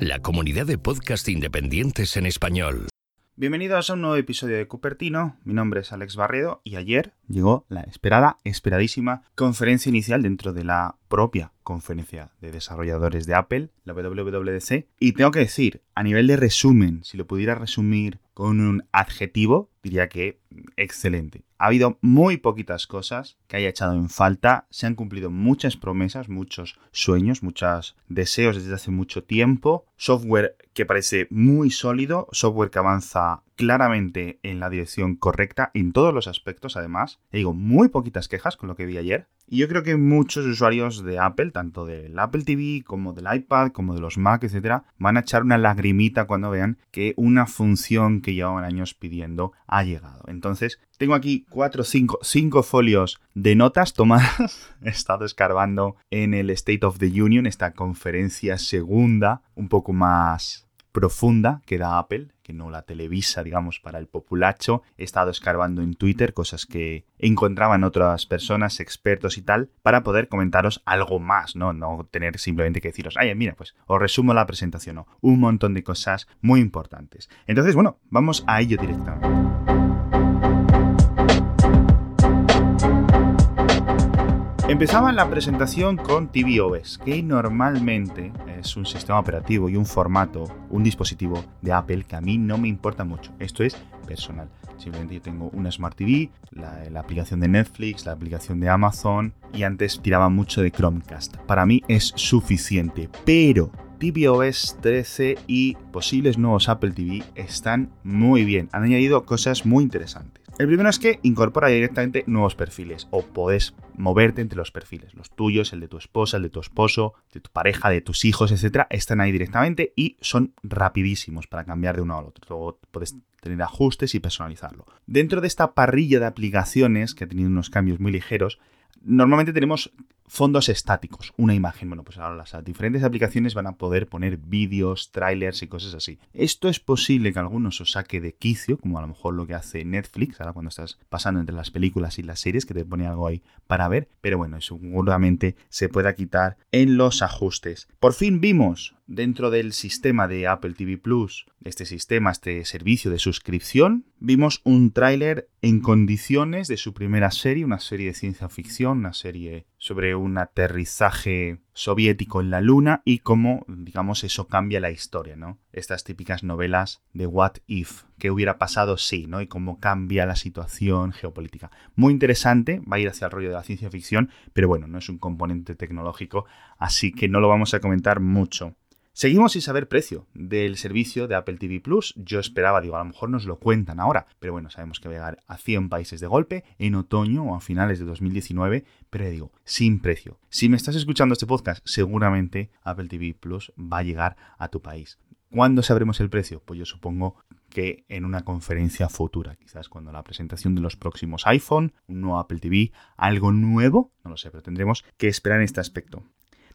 La comunidad de podcast independientes en español. Bienvenidos a un nuevo episodio de Cupertino. Mi nombre es Alex Barredo y ayer llegó la esperada, esperadísima conferencia inicial dentro de la propia conferencia de desarrolladores de Apple, la WWDC. Y tengo que decir, a nivel de resumen, si lo pudiera resumir con un adjetivo, diría que excelente. Ha habido muy poquitas cosas que haya echado en falta. Se han cumplido muchas promesas, muchos sueños, muchos deseos desde hace mucho tiempo. Software que parece muy sólido, software que avanza claramente en la dirección correcta en todos los aspectos, además. digo, muy poquitas quejas con lo que vi ayer. Y yo creo que muchos usuarios de Apple, tanto del Apple TV como del iPad, como de los Mac, etcétera, van a echar una lagrimita cuando vean que una función que llevaban años pidiendo ha llegado. Entonces, tengo aquí cuatro, cinco, cinco folios de notas tomadas. He estado escarbando en el State of the Union, esta conferencia segunda, un poco más profunda que da Apple, que no la televisa, digamos, para el populacho. He estado escarbando en Twitter cosas que encontraban otras personas, expertos y tal, para poder comentaros algo más, ¿no? No tener simplemente que deciros, ay, mira, pues os resumo la presentación, ¿no? Un montón de cosas muy importantes. Entonces, bueno, vamos a ello directamente. Empezaba la presentación con tvOS, que normalmente es un sistema operativo y un formato, un dispositivo de Apple que a mí no me importa mucho. Esto es personal. Simplemente yo tengo una Smart TV, la, la, aplicación de Netflix, la aplicación de Amazon y antes tiraba mucho de Chromecast. Para mí es suficiente, pero tvOS 13 y posibles nuevos Apple TV están muy bien. Han añadido cosas muy interesantes. El primero es que incorpora directamente nuevos perfiles o puedes moverte entre los perfiles. Los tuyos, el de tu esposa, el de tu esposo, de tu pareja, de tus hijos, etcétera, están ahí directamente y son rapidísimos para cambiar de uno al otro. Luego puedes tener ajustes y personalizarlo. Dentro de esta parrilla de aplicaciones que ha tenido unos cambios muy ligeros, normalmente tenemos fondos estáticos, una imagen. Bueno, pues ahora las diferentes aplicaciones van a poder poner vídeos, trailers y cosas así. Esto es posible que algunos os saque de quicio, como a lo mejor lo que hace Netflix, ahora cuando estás pasando entre las películas y las series, que te pone algo ahí para ver, pero bueno, seguramente se pueda quitar en los ajustes. Por fin vimos dentro del sistema de Apple TV Plus, este sistema, este servicio de suscripción, vimos un tráiler en condiciones de su primera serie, una serie de ciencia ficción, una serie sobre un aterrizaje soviético en la Luna y cómo, digamos, eso cambia la historia, ¿no? Estas típicas novelas de What If, que hubiera pasado sí, ¿no? Y cómo cambia la situación geopolítica. Muy interesante, va a ir hacia el rollo de la ciencia ficción, pero bueno, no es un componente tecnológico, así que no lo vamos a comentar mucho. Seguimos sin saber precio del servicio de Apple TV Plus. Yo esperaba, digo, a lo mejor nos lo cuentan ahora, pero bueno, sabemos que va a llegar a 100 países de golpe en otoño o a finales de 2019, pero digo, sin precio. Si me estás escuchando este podcast, seguramente Apple TV Plus va a llegar a tu país. ¿Cuándo sabremos el precio? Pues yo supongo que en una conferencia futura, quizás cuando la presentación de los próximos iPhone, un nuevo Apple TV, algo nuevo, no lo sé, pero tendremos que esperar en este aspecto.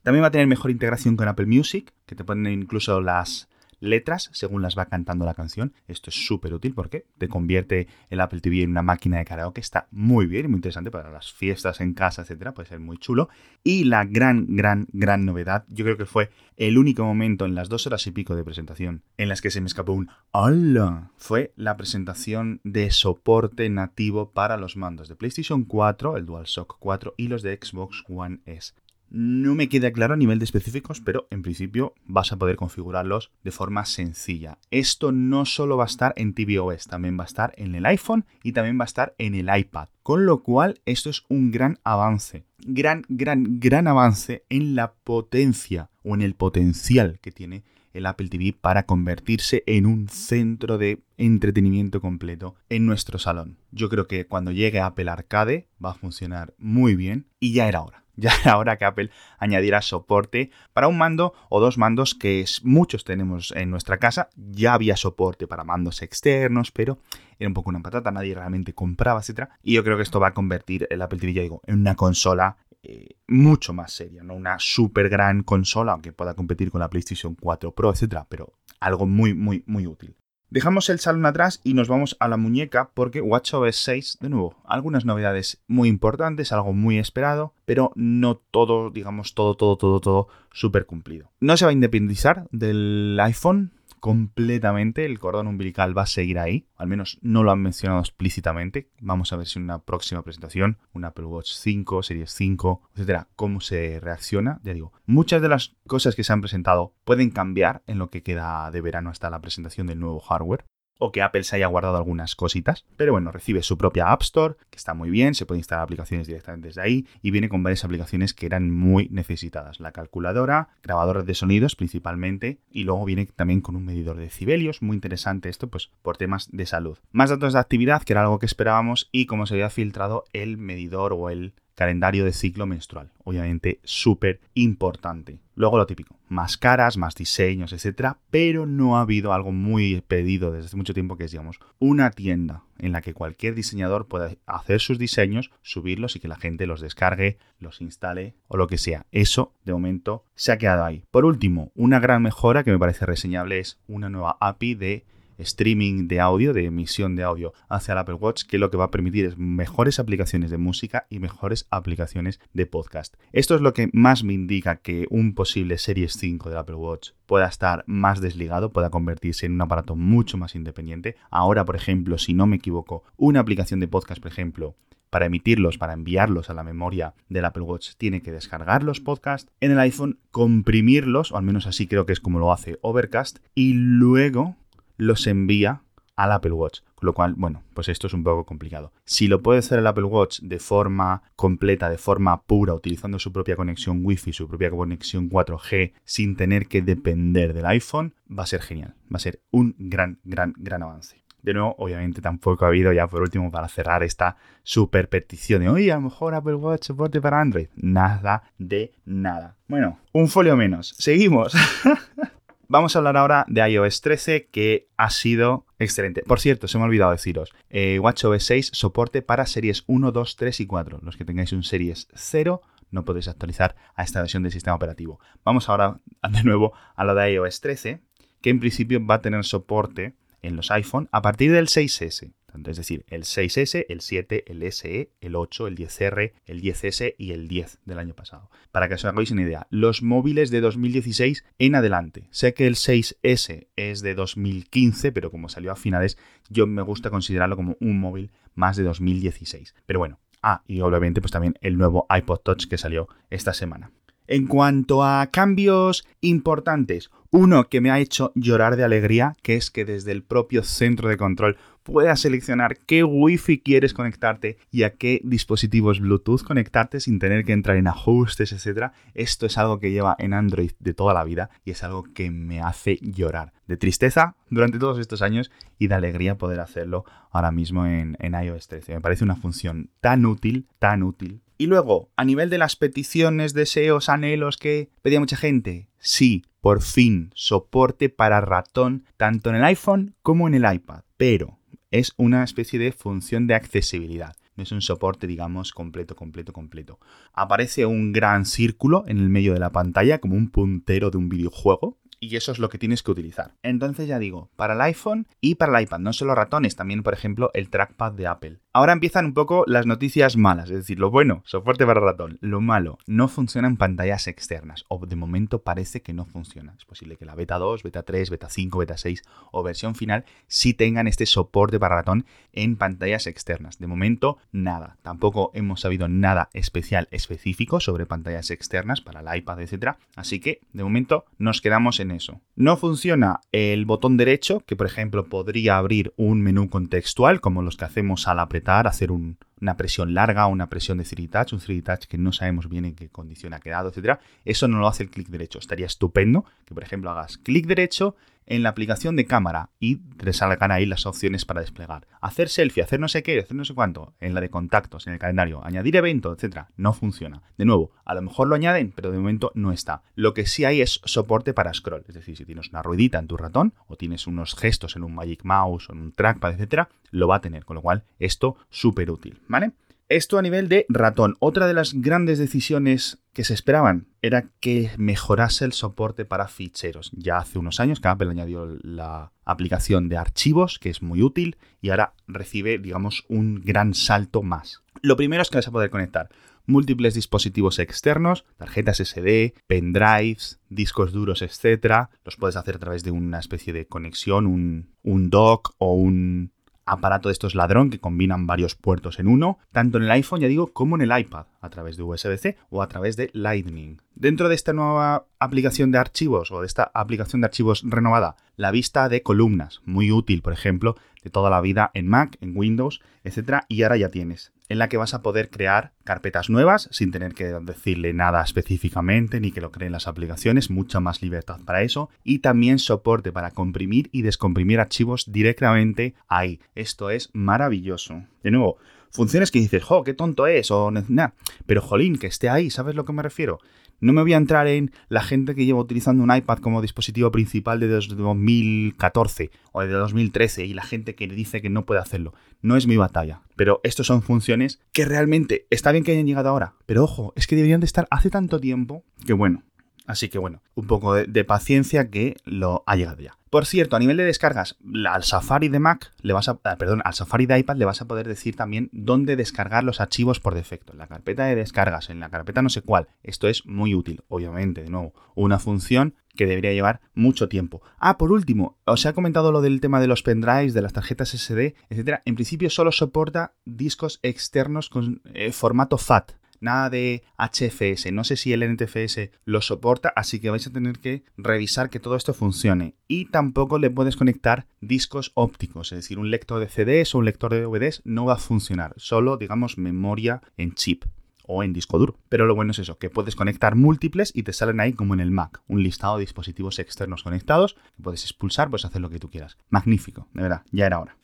También va a tener mejor integración con Apple Music, que te ponen incluso las letras según las va cantando la canción. Esto es súper útil porque te convierte el Apple TV en una máquina de karaoke. Está muy bien y muy interesante para las fiestas en casa, etcétera. Puede ser muy chulo. Y la gran, gran, gran novedad, yo creo que fue el único momento en las dos horas y pico de presentación en las que se me escapó un ¡Hola! Fue la presentación de soporte nativo para los mandos de PlayStation 4, el DualShock 4 y los de Xbox One S. No me queda claro a nivel de específicos, pero en principio vas a poder configurarlos de forma sencilla. Esto no solo va a estar en tvOS, también va a estar en el iPhone y también va a estar en el iPad. Con lo cual, esto es un gran avance. Gran, gran, gran avance en la potencia o en el potencial que tiene el Apple TV para convertirse en un centro de entretenimiento completo en nuestro salón. Yo creo que cuando llegue Apple Arcade va a funcionar muy bien y ya era hora. Ya era hora que Apple añadiera soporte para un mando o dos mandos que muchos tenemos en nuestra casa. Ya había soporte para mandos externos, pero era un poco una patata, nadie realmente compraba, etc. Y yo creo que esto va a convertir el Apple TV, digo, en una consola eh, mucho más seria, no una super gran consola, aunque pueda competir con la PlayStation 4 Pro, etc. Pero algo muy, muy, muy útil. Dejamos el salón atrás y nos vamos a la muñeca porque WatchOS 6, de nuevo, algunas novedades muy importantes, algo muy esperado, pero no todo, digamos, todo, todo, todo, todo súper cumplido. No se va a independizar del iPhone, completamente, el cordón umbilical va a seguir ahí, al menos no lo han mencionado explícitamente. Vamos a ver si en una próxima presentación, un Apple Watch 5, Series 5, etcétera, cómo se reacciona. Ya digo, muchas de las cosas que se han presentado pueden cambiar en lo que queda de verano hasta la presentación del nuevo hardware o que Apple se haya guardado algunas cositas. Pero bueno, recibe su propia App Store, que está muy bien, se puede instalar aplicaciones directamente desde ahí y viene con varias aplicaciones que eran muy necesitadas. La calculadora, grabadores de sonidos principalmente y luego viene también con un medidor de decibelios, muy interesante esto pues por temas de salud. Más datos de actividad, que era algo que esperábamos y como se había filtrado el medidor o el calendario de ciclo menstrual. Obviamente súper importante. Luego lo típico, más caras, más diseños, etcétera, pero no ha habido algo muy pedido desde hace mucho tiempo que es, digamos, una tienda en la que cualquier diseñador pueda hacer sus diseños, subirlos y que la gente los descargue, los instale o lo que sea. Eso, de momento, se ha quedado ahí. Por último, una gran mejora que me parece reseñable es una nueva API de streaming de audio, de emisión de audio hacia el Apple Watch, que lo que va a permitir es mejores aplicaciones de música y mejores aplicaciones de podcast. Esto es lo que más me indica que un posible Series 5 del Apple Watch pueda estar más desligado, pueda convertirse en un aparato mucho más independiente. Ahora, por ejemplo, si no me equivoco, una aplicación de podcast, por ejemplo, para emitirlos, para enviarlos a la memoria del Apple Watch, tiene que descargar los podcasts en el iPhone, comprimirlos, o al menos así creo que es como lo hace Overcast, y luego los envía al Apple Watch. Con lo cual, bueno, pues esto es un poco complicado. Si lo puede hacer el Apple Watch de forma completa, de forma pura, utilizando su propia conexión Wi-Fi, su propia conexión 4G, sin tener que depender del iPhone, va a ser genial. Va a ser un gran, gran, gran avance. De nuevo, obviamente tampoco ha habido ya por último para cerrar esta super petición de, oye, a lo mejor Apple Watch soporte para Android. Nada de nada. Bueno, un folio menos. Seguimos. Vamos a hablar ahora de iOS 13, que ha sido excelente. Por cierto, se me ha olvidado deciros, eh, WatchOS 6 soporte para series 1, 2, 3 y 4. Los que tengáis un series 0 no podéis actualizar a esta versión del sistema operativo. Vamos ahora de nuevo a lo de iOS 13, que en principio va a tener soporte en los iPhone a partir del 6S es decir, el 6S, el 7, el SE, el 8, el 10R, el 10S y el 10 del año pasado. Para que os hagáis una idea, los móviles de 2016 en adelante. Sé que el 6S es de 2015, pero como salió a finales, yo me gusta considerarlo como un móvil más de 2016. Pero bueno, ah, y obviamente pues también el nuevo iPod Touch que salió esta semana. En cuanto a cambios importantes, uno que me ha hecho llorar de alegría, que es que desde el propio centro de control puedas seleccionar qué wifi quieres conectarte y a qué dispositivos Bluetooth conectarte sin tener que entrar en ajustes, etc. Esto es algo que lleva en Android de toda la vida y es algo que me hace llorar. De tristeza durante todos estos años y de alegría poder hacerlo ahora mismo en, en iOS 13. Me parece una función tan útil, tan útil. Y luego, a nivel de las peticiones, deseos, anhelos que pedía mucha gente, sí, por fin, soporte para ratón tanto en el iPhone como en el iPad. Pero es una especie de función de accesibilidad. No es un soporte, digamos, completo, completo, completo. Aparece un gran círculo en el medio de la pantalla, como un puntero de un videojuego, y eso es lo que tienes que utilizar. Entonces ya digo, para el iPhone y para el iPad, no solo ratones, también por ejemplo el trackpad de Apple. Ahora empiezan un poco las noticias malas, es decir, lo bueno, soporte para ratón, lo malo, no funciona en pantallas externas, o de momento parece que no funciona. Es posible que la beta 2, beta 3, beta 5, beta 6 o versión final sí tengan este soporte para ratón en pantallas externas. De momento, nada. Tampoco hemos sabido nada especial específico sobre pantallas externas para el iPad, etc. Así que, de momento, nos quedamos en eso. No funciona el botón derecho, que por ejemplo podría abrir un menú contextual, como los que hacemos al apretar, hacer una presión larga, una presión de 3 touch, un 3 touch que no sabemos bien en qué condición ha quedado, etc. Eso no lo hace el clic derecho. Estaría estupendo que, por ejemplo, hagas clic derecho en la aplicación de cámara y te salgan ahí las opciones para desplegar. Hacer selfie, hacer no sé qué, hacer no sé cuánto, en la de contactos, en el calendario, añadir evento, etcétera, no funciona. De nuevo, a lo mejor lo añaden, pero de momento no está. Lo que sí hay es soporte para scroll, es decir, si tienes una ruedita en tu ratón o tienes unos gestos en un Magic Mouse o en un trackpad, etcétera, lo va a tener, con lo cual esto súper útil, ¿vale? Esto a nivel de ratón. Otra de las grandes decisiones que se esperaban era que mejorase el soporte para ficheros. Ya hace unos años que Apple añadió la aplicación de archivos, que es muy útil, y ahora recibe, digamos, un gran salto más. Lo primero es que vas a poder conectar múltiples dispositivos externos, tarjetas SD, pendrives, discos duros, etc. Los puedes hacer a través de una especie de conexión, un, un dock o un aparato de estos ladrón que combinan varios puertos en uno, tanto en el iPhone, ya digo, como en el iPad, a través de USB-C o a través de Lightning. Dentro de esta nueva aplicación de archivos o de esta aplicación de archivos renovada, la vista de columnas, muy útil, por ejemplo, de toda la vida en Mac, en Windows, etc. Y ahora ya tienes, en la que vas a poder crear carpetas nuevas sin tener que decirle nada específicamente ni que lo creen las aplicaciones, mucha más libertad para eso. Y también soporte para comprimir y descomprimir archivos directamente ahí. Esto es maravilloso. De nuevo, funciones que dices, jo, qué tonto es, o nada. Pero jolín, que esté ahí, ¿sabes lo que me refiero? No me voy a entrar en la gente que lleva utilizando un iPad como dispositivo principal desde 2014 o desde 2013 y la gente que dice que no puede hacerlo. No es mi batalla. Pero estas son funciones que realmente está bien que hayan llegado ahora. Pero ojo, es que deberían de estar hace tanto tiempo que bueno. Así que bueno, un poco de, paciencia que lo ha llegado ya. Por cierto, a nivel de descargas, al Safari de Mac le vas a, ah, perdón, al Safari de iPad le vas a poder decir también dónde descargar los archivos por defecto, en la carpeta de descargas, en la carpeta no sé cuál. Esto es muy útil, obviamente, de nuevo, una función que debería llevar mucho tiempo. Ah, por último, os he comentado lo del tema de los pendrives, de las tarjetas SD, etcétera. En principio solo soporta discos externos con eh, formato FAT nada de HFS. No sé si el NTFS lo soporta, así que vais a tener que revisar que todo esto funcione. Y tampoco le puedes conectar discos ópticos, es decir, un lector de CDs o un lector de DVDs no va a funcionar, solo digamos memoria en chip o en disco duro. Pero lo bueno es eso, que puedes conectar múltiples y te salen ahí como en el Mac, un listado de dispositivos externos conectados, puedes expulsar, puedes hacer lo que tú quieras. Magnífico, de verdad, ya era hora.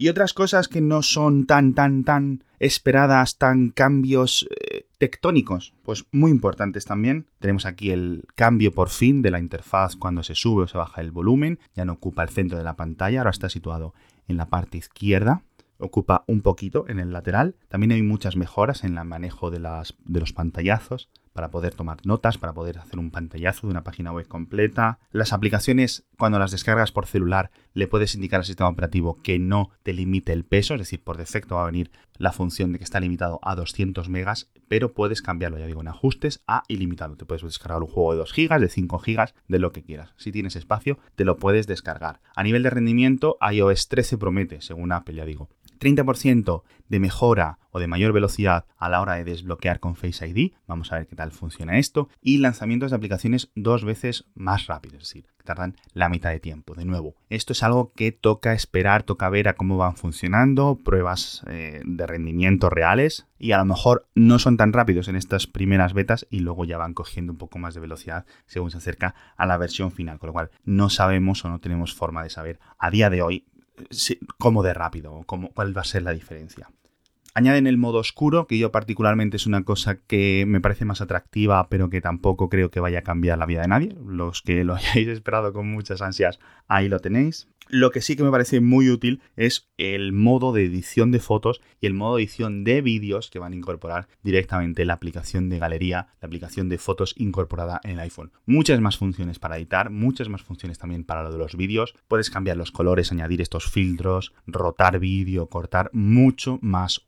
Y otras cosas que no son tan, tan, tan esperadas, tan cambios eh, tectónicos, pues muy importantes también. Tenemos aquí el cambio por fin de la interfaz cuando se sube o se baja el volumen, ya no ocupa el centro de la pantalla, ahora está situado en la parte izquierda ocupa un poquito en el lateral. También hay muchas mejoras en el manejo de, las, de los pantallazos para poder tomar notas, para poder hacer un pantallazo de una página web completa. Las aplicaciones, cuando las descargas por celular, le puedes indicar al sistema operativo que no te limite el peso, es decir, por defecto va a venir la función de que está limitado a 200 megas, pero puedes cambiarlo, ya digo, en ajustes a ilimitado. Te puedes descargar un juego de 2 gigas, de 5 gigas, de lo que quieras. Si tienes espacio, te lo puedes descargar. A nivel de rendimiento, iOS 13 promete, según Apple, ya digo. 30% de mejora o de mayor velocidad a la hora de desbloquear con Face ID. Vamos a ver qué tal funciona esto. Y lanzamientos de aplicaciones dos veces más rápidos, es decir, que tardan la mitad de tiempo. De nuevo, esto es algo que toca esperar, toca ver a cómo van funcionando, pruebas eh, de rendimiento reales. Y a lo mejor no son tan rápidos en estas primeras betas y luego ya van cogiendo un poco más de velocidad según se acerca a la versión final. Con lo cual no sabemos o no tenemos forma de saber a día de hoy cómo de rápido, cómo, cuál va a ser la diferencia. Añaden el modo oscuro, que yo particularmente es una cosa que me parece más atractiva, pero que tampoco creo que vaya a cambiar la vida de nadie. Los que lo hayáis esperado con muchas ansias, ahí lo tenéis. Lo que sí que me parece muy útil es el modo de edición de fotos y el modo de edición de vídeos que van a incorporar directamente la aplicación de galería, la aplicación de fotos incorporada en el iPhone. Muchas más funciones para editar, muchas más funciones también para lo de los vídeos. Puedes cambiar los colores, añadir estos filtros, rotar vídeo, cortar, mucho más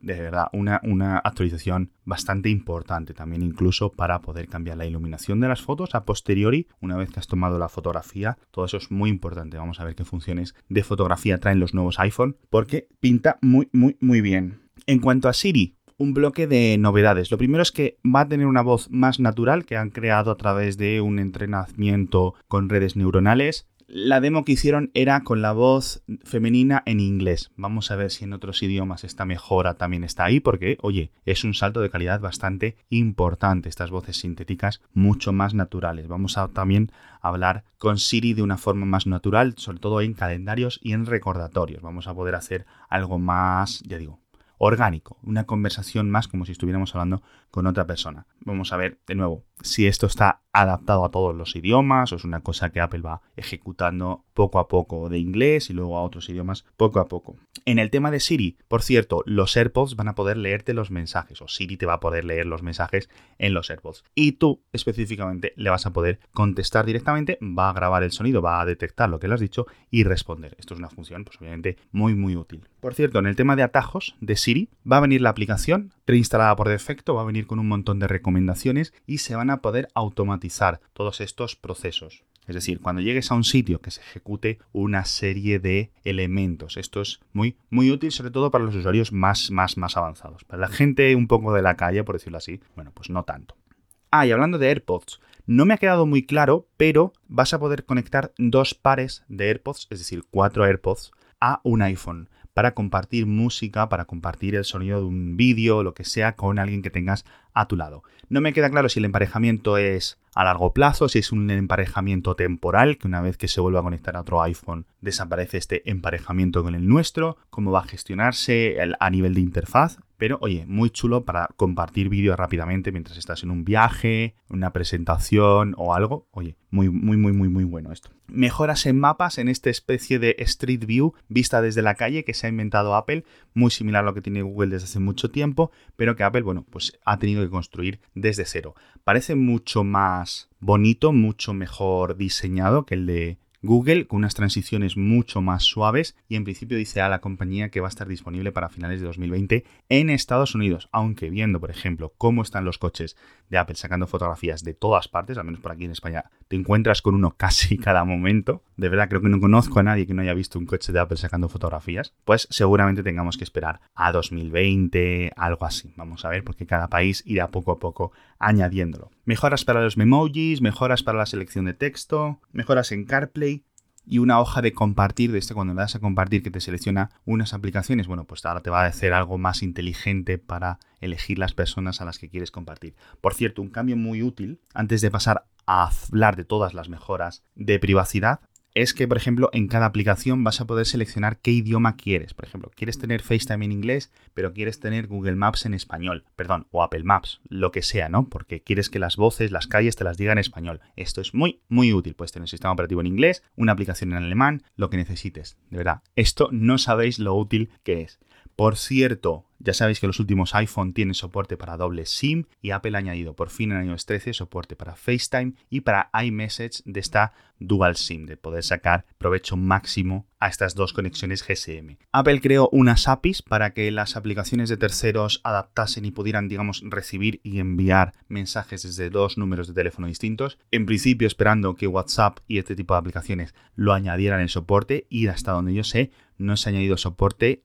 De verdad, una, una actualización bastante importante también incluso para poder cambiar la iluminación de las fotos a posteriori, una vez que has tomado la fotografía. Todo eso es muy importante. Vamos a ver qué funciones de fotografía traen los nuevos iPhone, porque pinta muy, muy, muy bien. En cuanto a Siri, un bloque de novedades. Lo primero es que va a tener una voz más natural que han creado a través de un entrenamiento con redes neuronales la demo que hicieron era con la voz femenina en inglés. Vamos a ver si en otros idiomas esta mejora también está ahí, porque, oye, es un salto de calidad bastante importante. Estas voces sintéticas mucho más naturales. Vamos a también hablar con Siri de una forma más natural, sobre todo en calendarios y en recordatorios. Vamos a poder hacer algo más, ya digo, orgánico, una conversación más como si estuviéramos hablando con otra persona. vamos a ver de nuevo si esto está adaptado a todos los idiomas o es una cosa que Apple va ejecutando poco a poco de inglés y luego a otros idiomas poco a poco. En el tema de Siri, por cierto, los AirPods van a poder leerte los mensajes o Siri te va a poder leer los mensajes en los AirPods y tú específicamente le vas a poder contestar directamente, va a grabar el sonido, va a detectar lo que le has dicho y responder. Esto es una función pues obviamente muy muy útil. Por cierto, en el tema de atajos de Siri va a venir la aplicación preinstalada por defecto, va a venir con un montón de recomendaciones y se van a poder automatizar todos estos procesos. Es decir, cuando llegues a un sitio que se ejecute una serie de elementos. Esto es muy, muy útil, sobre todo para los usuarios más, más, más avanzados. Para la gente un poco de la calle, por decirlo así, bueno, pues no tanto. Ah, y hablando de AirPods, no me ha quedado muy claro, pero vas a poder conectar dos pares de AirPods, es decir, cuatro AirPods, a un iPhone para compartir música, para compartir el sonido de un vídeo, lo que sea, con alguien que tengas a tu lado. No me queda claro si el emparejamiento es a largo plazo, si es un emparejamiento temporal, que una vez que se vuelva a conectar a otro iPhone desaparece este emparejamiento con el nuestro, cómo va a gestionarse a nivel de interfaz. Pero oye, muy chulo para compartir vídeos rápidamente mientras estás en un viaje, una presentación o algo. Oye, muy, muy, muy, muy, muy bueno esto. Mejoras en mapas en esta especie de Street View vista desde la calle que se ha inventado Apple, muy similar a lo que tiene Google desde hace mucho tiempo, pero que Apple, bueno, pues ha tenido que construir desde cero. Parece mucho más bonito, mucho mejor diseñado que el de Google con unas transiciones mucho más suaves y en principio dice a la compañía que va a estar disponible para finales de 2020 en Estados Unidos, aunque viendo, por ejemplo, cómo están los coches de Apple sacando fotografías de todas partes, al menos por aquí en España, te encuentras con uno casi cada momento. De verdad, creo que no conozco a nadie que no haya visto un coche de Apple sacando fotografías. Pues seguramente tengamos que esperar a 2020, algo así. Vamos a ver, porque cada país irá poco a poco añadiéndolo. Mejoras para los memojis, mejoras para la selección de texto, mejoras en CarPlay, y una hoja de compartir, de este cuando le das a compartir que te selecciona unas aplicaciones, bueno, pues ahora te va a hacer algo más inteligente para elegir las personas a las que quieres compartir. Por cierto, un cambio muy útil, antes de pasar a hablar de todas las mejoras de privacidad, es que, por ejemplo, en cada aplicación vas a poder seleccionar qué idioma quieres. Por ejemplo, quieres tener FaceTime en inglés, pero quieres tener Google Maps en español, perdón, o Apple Maps, lo que sea, ¿no? Porque quieres que las voces, las calles te las digan en español. Esto es muy, muy útil. Puedes tener un sistema operativo en inglés, una aplicación en alemán, lo que necesites. De verdad, esto no sabéis lo útil que es. Por cierto, ya sabéis que los últimos iPhone tienen soporte para doble SIM y Apple ha añadido por fin en iOS 13 soporte para FaceTime y para iMessage de esta Dual SIM, de poder sacar provecho máximo a estas dos conexiones GSM. Apple creó unas APIs para que las aplicaciones de terceros adaptasen y pudieran, digamos, recibir y enviar mensajes desde dos números de teléfono distintos. En principio esperando que WhatsApp y este tipo de aplicaciones lo añadieran en soporte y hasta donde yo sé no se ha añadido soporte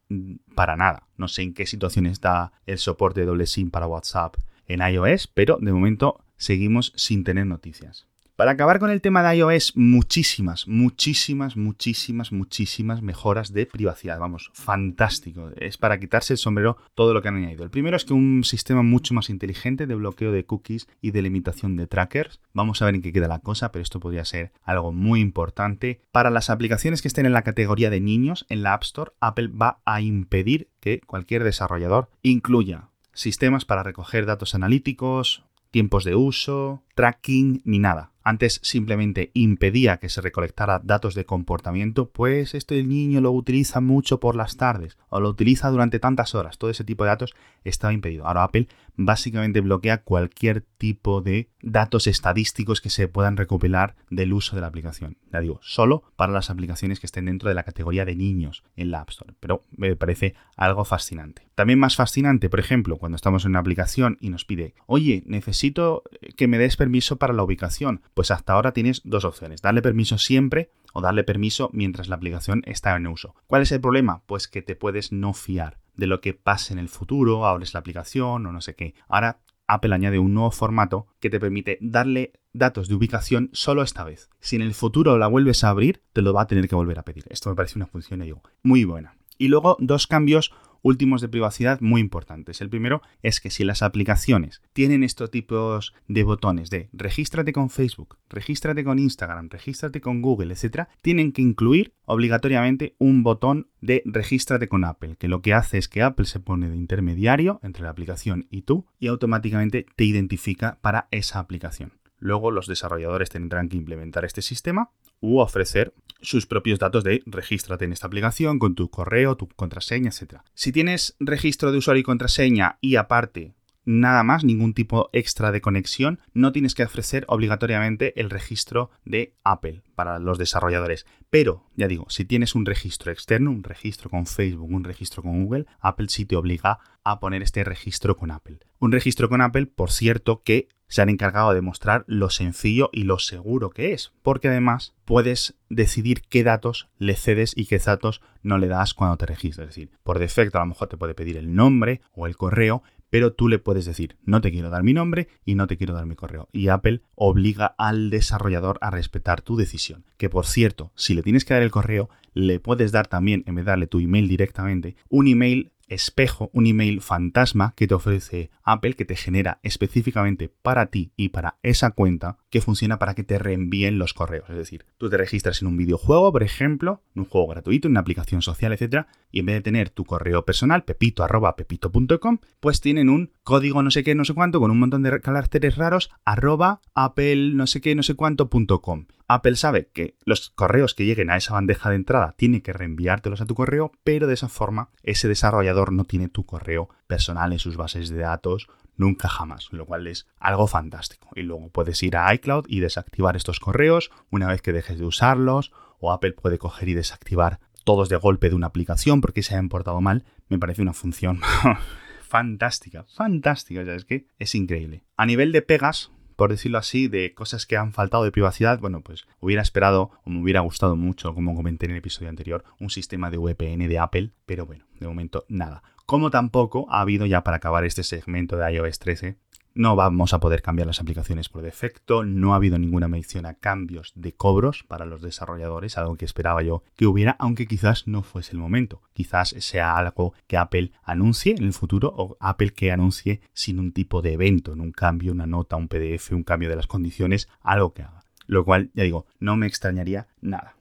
para nada. No sé en qué situación está el soporte de doble SIM para WhatsApp en iOS, pero de momento seguimos sin tener noticias. Para acabar con el tema de iOS, muchísimas, muchísimas, muchísimas, muchísimas mejoras de privacidad. Vamos, fantástico. Es para quitarse el sombrero todo lo que han añadido. El primero es que un sistema mucho más inteligente de bloqueo de cookies y de limitación de trackers. Vamos a ver en qué queda la cosa, pero esto podría ser algo muy importante. Para las aplicaciones que estén en la categoría de niños, en la App Store, Apple va a impedir que cualquier desarrollador incluya sistemas para recoger datos analíticos, tiempos de uso, tracking ni nada. Antes simplemente impedía que se recolectara datos de comportamiento, pues esto el niño lo utiliza mucho por las tardes o lo utiliza durante tantas horas. Todo ese tipo de datos estaba impedido. Ahora Apple básicamente bloquea cualquier tipo de datos estadísticos que se puedan recopilar del uso de la aplicación. Ya digo, solo para las aplicaciones que estén dentro de la categoría de niños en la App Store. Pero me parece algo fascinante. También más fascinante, por ejemplo, cuando estamos en una aplicación y nos pide, oye, necesito que me des permiso para la ubicación. Pues hasta ahora tienes dos opciones, darle permiso siempre o darle permiso mientras la aplicación está en uso. ¿Cuál es el problema? Pues que te puedes no fiar de lo que pase en el futuro, abres la aplicación o no sé qué. Ahora Apple añade un nuevo formato que te permite darle datos de ubicación solo esta vez. Si en el futuro la vuelves a abrir, te lo va a tener que volver a pedir. Esto me parece una función, muy buena. Y luego dos cambios últimos de privacidad muy importantes. El primero es que si las aplicaciones tienen estos tipos de botones de regístrate con Facebook, regístrate con Instagram, regístrate con Google, etc., tienen que incluir obligatoriamente un botón de regístrate con Apple, que lo que hace es que Apple se pone de intermediario entre la aplicación y tú y automáticamente te identifica para esa aplicación. Luego los desarrolladores tendrán que implementar este sistema u ofrecer sus propios datos de regístrate en esta aplicación con tu correo, tu contraseña, etc. Si tienes registro de usuario y contraseña y aparte nada más, ningún tipo extra de conexión, no tienes que ofrecer obligatoriamente el registro de Apple para los desarrolladores. Pero, ya digo, si tienes un registro externo, un registro con Facebook, un registro con Google, Apple sí te obliga a poner este registro con Apple. Un registro con Apple, por cierto, que se han encargado de mostrar lo sencillo y lo seguro que es, porque además puedes decidir qué datos le cedes y qué datos no le das cuando te registras. Es decir, por defecto a lo mejor te puede pedir el nombre o el correo, pero tú le puedes decir, no te quiero dar mi nombre y no te quiero dar mi correo. Y Apple obliga al desarrollador a respetar tu decisión. Que por cierto, si le tienes que dar el correo, le puedes dar también, en vez de darle tu email directamente, un email espejo, un email fantasma que te ofrece Apple, que te genera específicamente para ti y para esa cuenta, que funciona para que te reenvíen los correos. Es decir, tú te registras en un videojuego, por ejemplo, en un juego gratuito, en una aplicación social, etc. Y en vez de tener tu correo personal, pepito arroba pepito.com, pues tienen un código no sé qué, no sé cuánto, con un montón de caracteres raros, arroba apple no sé qué, no sé cuánto.com. Apple sabe que los correos que lleguen a esa bandeja de entrada tiene que reenviártelos a tu correo, pero de esa forma ese desarrollador no tiene tu correo personal en sus bases de datos nunca jamás, lo cual es algo fantástico. Y luego puedes ir a iCloud y desactivar estos correos una vez que dejes de usarlos, o Apple puede coger y desactivar todos de golpe de una aplicación porque se hayan portado mal. Me parece una función fantástica, fantástica, ya es que es increíble. A nivel de pegas, por decirlo así, de cosas que han faltado de privacidad, bueno, pues hubiera esperado o me hubiera gustado mucho, como comenté en el episodio anterior, un sistema de VPN de Apple, pero bueno, de momento nada. Como tampoco ha habido ya para acabar este segmento de iOS 13 no vamos a poder cambiar las aplicaciones por defecto, no ha habido ninguna mención a cambios de cobros para los desarrolladores, algo que esperaba yo que hubiera, aunque quizás no fuese el momento. Quizás sea algo que Apple anuncie en el futuro o Apple que anuncie sin un tipo de evento, en un cambio, una nota, un PDF, un cambio de las condiciones, algo que haga. Lo cual, ya digo, no me extrañaría nada.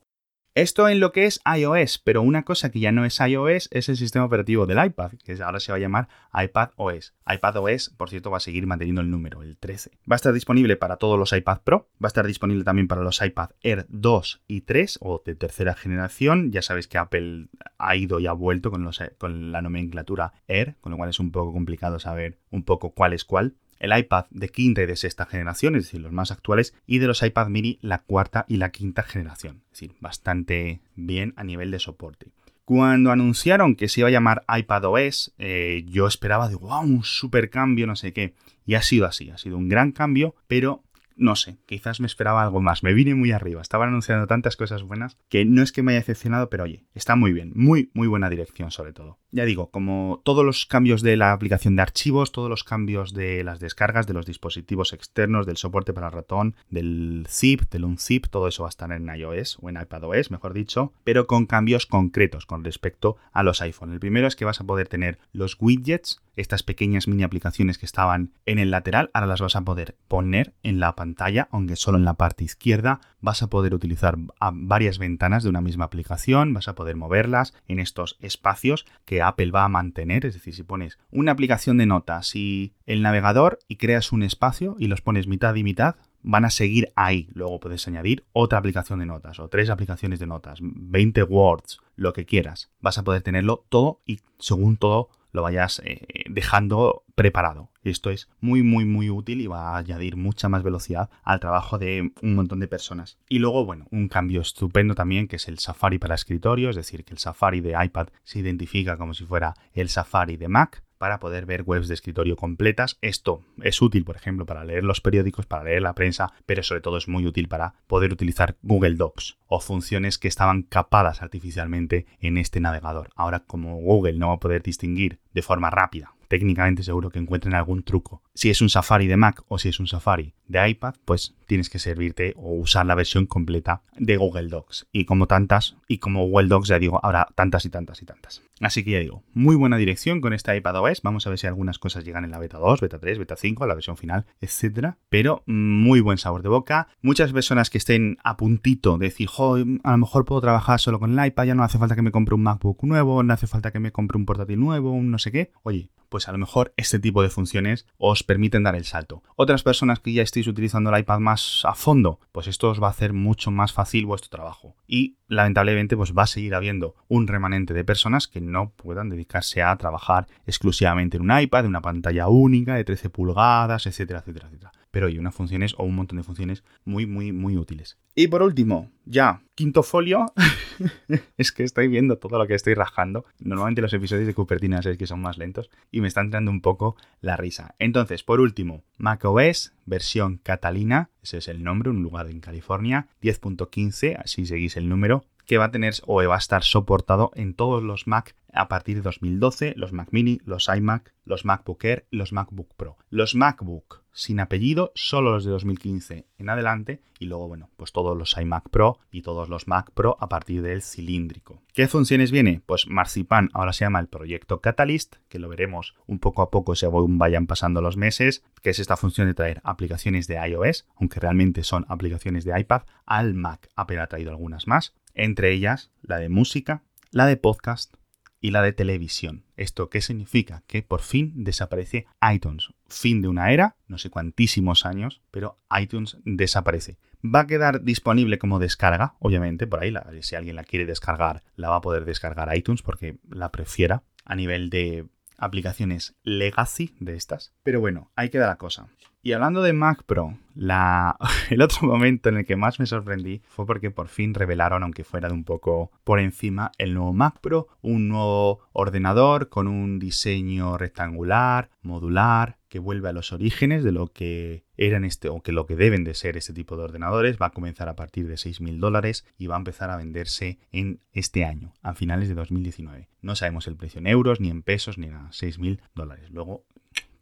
Esto en lo que es iOS, pero una cosa que ya no es iOS es el sistema operativo del iPad, que ahora se va a llamar iPad OS. iPad OS, por cierto, va a seguir manteniendo el número, el 13. Va a estar disponible para todos los iPad Pro, va a estar disponible también para los iPad Air 2 y 3 o de tercera generación. Ya sabéis que Apple ha ido y ha vuelto con, con la nomenclatura Air, con lo cual es un poco complicado saber un poco cuál es cuál el iPad de quinta y de sexta generación, es decir, los más actuales, y de los iPad mini la cuarta y la quinta generación, es decir, bastante bien a nivel de soporte. Cuando anunciaron que se iba a llamar iPadOS, eh, yo esperaba de wow, un super cambio, no sé qué. Y ha sido así, ha sido un gran cambio, pero no sé, quizás me esperaba algo más. Me vine muy arriba. Estaban anunciando tantas cosas buenas que no es que me haya decepcionado, pero oye, está muy bien. Muy, muy buena dirección sobre todo. Ya digo, como todos los cambios de la aplicación de archivos, todos los cambios de las descargas de los dispositivos externos, del soporte para ratón, del zip, del unzip, todo eso va a estar en iOS o en iPadOS, mejor dicho, pero con cambios concretos con respecto a los iPhone. El primero es que vas a poder tener los widgets, estas pequeñas mini aplicaciones que estaban en el lateral, ahora las vas a poder poner en la pantalla, aunque solo en la parte izquierda. Vas a poder utilizar varias ventanas de una misma aplicación, vas a poder moverlas en estos espacios que Apple va a mantener, es decir, si pones una aplicación de notas y el navegador y creas un espacio y los pones mitad y mitad, van a seguir ahí. Luego puedes añadir otra aplicación de notas o tres aplicaciones de notas, 20 words, lo que quieras. Vas a poder tenerlo todo y según todo lo vayas eh, dejando preparado. Esto es muy, muy, muy útil y va a añadir mucha más velocidad al trabajo de un montón de personas. Y luego, bueno, un cambio estupendo también que es el Safari para escritorio, es decir, que el Safari de iPad se identifica como si fuera el Safari de Mac para poder ver webs de escritorio completas. Esto es útil, por ejemplo, para leer los periódicos, para leer la prensa, pero sobre todo es muy útil para poder utilizar Google Docs o funciones que estaban capadas artificialmente en este navegador. Ahora, como Google no va a poder distinguir de forma rápida técnicamente seguro que encuentren algún truco. Si es un Safari de Mac o si es un Safari de iPad, pues tienes que servirte o usar la versión completa de Google Docs. Y como tantas, y como Google Docs ya digo, habrá tantas y tantas y tantas. Así que ya digo, muy buena dirección con esta iPadOS. Vamos a ver si algunas cosas llegan en la beta 2, beta 3, beta 5, la versión final, etcétera. Pero muy buen sabor de boca. Muchas personas que estén a puntito de decir, a lo mejor puedo trabajar solo con el iPad, ya no hace falta que me compre un MacBook nuevo, no hace falta que me compre un portátil nuevo, un no sé qué. Oye, pues a lo mejor este tipo de funciones os permiten dar el salto. Otras personas que ya estéis utilizando el iPad más a fondo, pues esto os va a hacer mucho más fácil vuestro trabajo. Y lamentablemente pues va a seguir habiendo un remanente de personas que no puedan dedicarse a trabajar exclusivamente en un iPad, de una pantalla única de 13 pulgadas, etcétera, etcétera, etcétera pero hay unas funciones o un montón de funciones muy, muy, muy útiles. Y por último, ya, quinto folio, es que estoy viendo todo lo que estoy rajando. Normalmente los episodios de Cupertino es que son más lentos y me está entrando un poco la risa. Entonces, por último, macOS versión Catalina, ese es el nombre, un lugar en California, 10.15, así seguís el número, que va a tener o va a estar soportado en todos los Mac a partir de 2012, los Mac Mini, los iMac, los MacBook Air, los MacBook Pro. Los MacBook sin apellido, solo los de 2015 en adelante, y luego, bueno, pues todos los iMac Pro y todos los Mac Pro a partir del cilíndrico. ¿Qué funciones viene? Pues Marzipan ahora se llama el proyecto Catalyst, que lo veremos un poco a poco según vayan pasando los meses, que es esta función de traer aplicaciones de iOS, aunque realmente son aplicaciones de iPad, al Mac. Apple ha traído algunas más, entre ellas la de música, la de podcast, y la de televisión. ¿Esto qué significa? Que por fin desaparece iTunes. Fin de una era, no sé cuantísimos años, pero iTunes desaparece. Va a quedar disponible como descarga, obviamente, por ahí, si alguien la quiere descargar, la va a poder descargar iTunes porque la prefiera a nivel de aplicaciones legacy de estas. Pero bueno, ahí queda la cosa. Y hablando de Mac Pro, el otro momento en el que más me sorprendí fue porque por fin revelaron, aunque fuera de un poco por encima, el nuevo Mac Pro, un nuevo ordenador con un diseño rectangular, modular, que vuelve a los orígenes de lo que eran este o que lo que deben de ser este tipo de ordenadores. Va a comenzar a partir de 6.000 dólares y va a empezar a venderse en este año, a finales de 2019. No sabemos el precio en euros, ni en pesos, ni nada. 6.000 dólares. Luego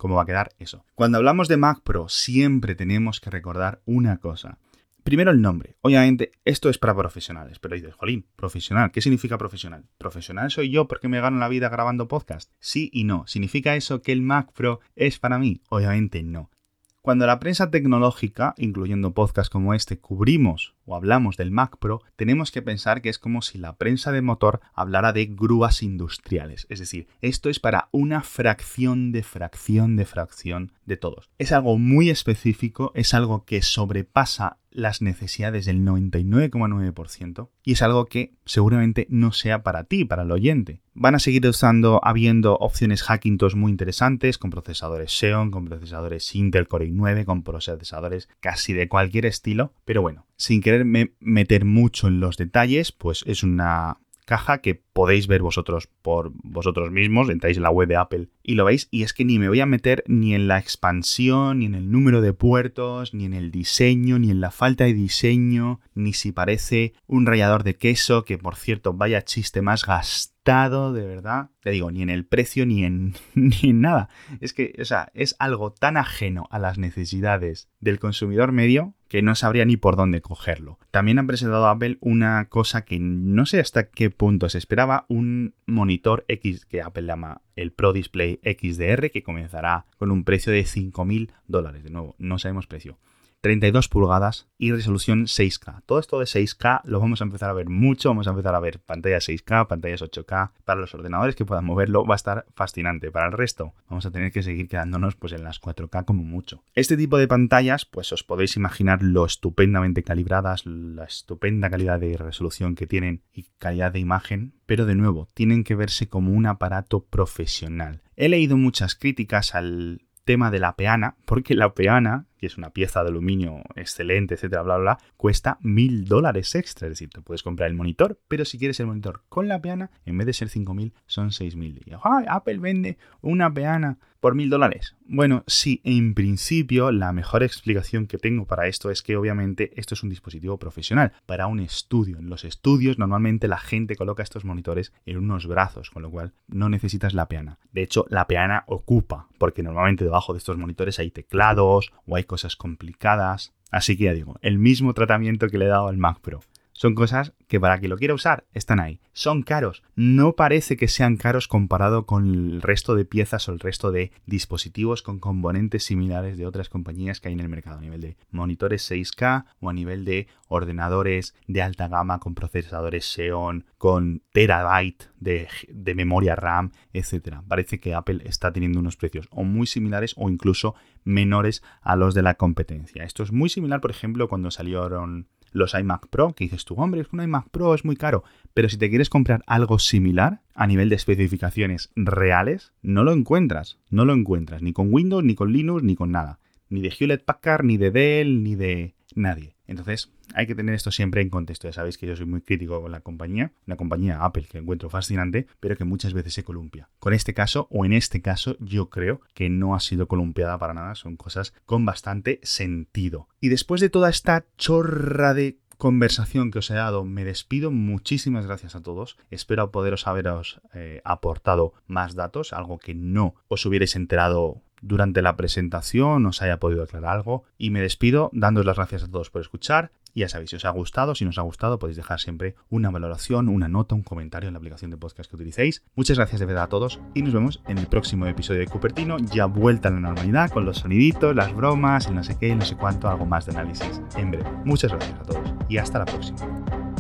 cómo va a quedar eso. Cuando hablamos de Mac Pro, siempre tenemos que recordar una cosa. Primero el nombre. Obviamente, esto es para profesionales, pero dices, Jolín, profesional, ¿qué significa profesional? ¿Profesional soy yo porque me gano la vida grabando podcast? Sí y no. ¿Significa eso que el Mac Pro es para mí? Obviamente no. Cuando la prensa tecnológica, incluyendo podcasts como este, cubrimos o hablamos del Mac Pro, tenemos que pensar que es como si la prensa de motor hablara de grúas industriales. Es decir, esto es para una fracción de fracción de fracción de todos. Es algo muy específico, es algo que sobrepasa las necesidades del 99,9% y es algo que seguramente no sea para ti, para el oyente. Van a seguir usando, habiendo opciones Hackintosh muy interesantes con procesadores Xeon, con procesadores Intel Core i9, con procesadores casi de cualquier estilo, pero bueno, sin quererme meter mucho en los detalles, pues es una caja que podéis ver vosotros por vosotros mismos, entráis en la web de Apple y lo veis, y es que ni me voy a meter ni en la expansión, ni en el número de puertos, ni en el diseño, ni en la falta de diseño, ni si parece un rallador de queso, que por cierto, vaya chiste más gastado, de verdad. Te digo, ni en el precio, ni en, ni en nada. Es que, o sea, es algo tan ajeno a las necesidades del consumidor medio que no sabría ni por dónde cogerlo. También ha presentado Apple una cosa que no sé hasta qué punto se esperaba, un monitor X que Apple llama el Pro Display XDR, que comenzará con un precio de 5.000 dólares. De nuevo, no sabemos precio. 32 pulgadas y resolución 6K. Todo esto de 6K lo vamos a empezar a ver mucho, vamos a empezar a ver pantallas 6K, pantallas 8K. Para los ordenadores que puedan moverlo va a estar fascinante. Para el resto vamos a tener que seguir quedándonos pues en las 4K como mucho. Este tipo de pantallas pues os podéis imaginar lo estupendamente calibradas, la estupenda calidad de resolución que tienen y calidad de imagen, pero de nuevo tienen que verse como un aparato profesional. He leído muchas críticas al tema de la peana, porque la peana, que es una pieza de aluminio excelente, etcétera, bla, bla, bla, cuesta mil dólares extra. Es decir, te puedes comprar el monitor, pero si quieres el monitor con la peana, en vez de ser 5.000, son 6.000. Y Apple vende una peana por mil dólares. Bueno, sí, en principio la mejor explicación que tengo para esto es que obviamente esto es un dispositivo profesional para un estudio. En los estudios normalmente la gente coloca estos monitores en unos brazos, con lo cual no necesitas la peana. De hecho, la peana ocupa, porque normalmente debajo de estos monitores hay teclados o hay cosas complicadas Así que ya digo, el mismo tratamiento que le he dado al Mac Pro. Son cosas que para quien lo quiera usar están ahí. Son caros. No parece que sean caros comparado con el resto de piezas o el resto de dispositivos con componentes similares de otras compañías que hay en el mercado a nivel de monitores 6K o a nivel de ordenadores de alta gama con procesadores Xeon, con terabyte de, de memoria RAM, etc. Parece que Apple está teniendo unos precios o muy similares o incluso menores a los de la competencia. Esto es muy similar, por ejemplo, cuando salieron los iMac Pro, que dices tú, hombre, es que un iMac Pro es muy caro, pero si te quieres comprar algo similar a nivel de especificaciones reales, no lo encuentras, no lo encuentras, ni con Windows, ni con Linux, ni con nada, ni de Hewlett Packard, ni de Dell, ni de nadie. Entonces, hay que tener esto siempre en contexto. Ya sabéis que yo soy muy crítico con la compañía, una compañía Apple que encuentro fascinante, pero que muchas veces se columpia. Con este caso, o en este caso, yo creo que no ha sido columpiada para nada. Son cosas con bastante sentido. Y después de toda esta chorra de conversación que os he dado, me despido. Muchísimas gracias a todos. Espero poderos haberos eh, aportado más datos, algo que no os hubierais enterado durante la presentación os haya podido aclarar algo. Y me despido dándoos las gracias a todos por escuchar. Y ya sabéis, si os ha gustado, si no os ha gustado, podéis dejar siempre una valoración, una nota, un comentario en la aplicación de podcast que utilicéis. Muchas gracias de verdad a todos y nos vemos en el próximo episodio de Cupertino, ya vuelta a la normalidad con los soniditos, las bromas, el no sé qué, no sé cuánto, algo más de análisis en breve. Muchas gracias a todos y hasta la próxima.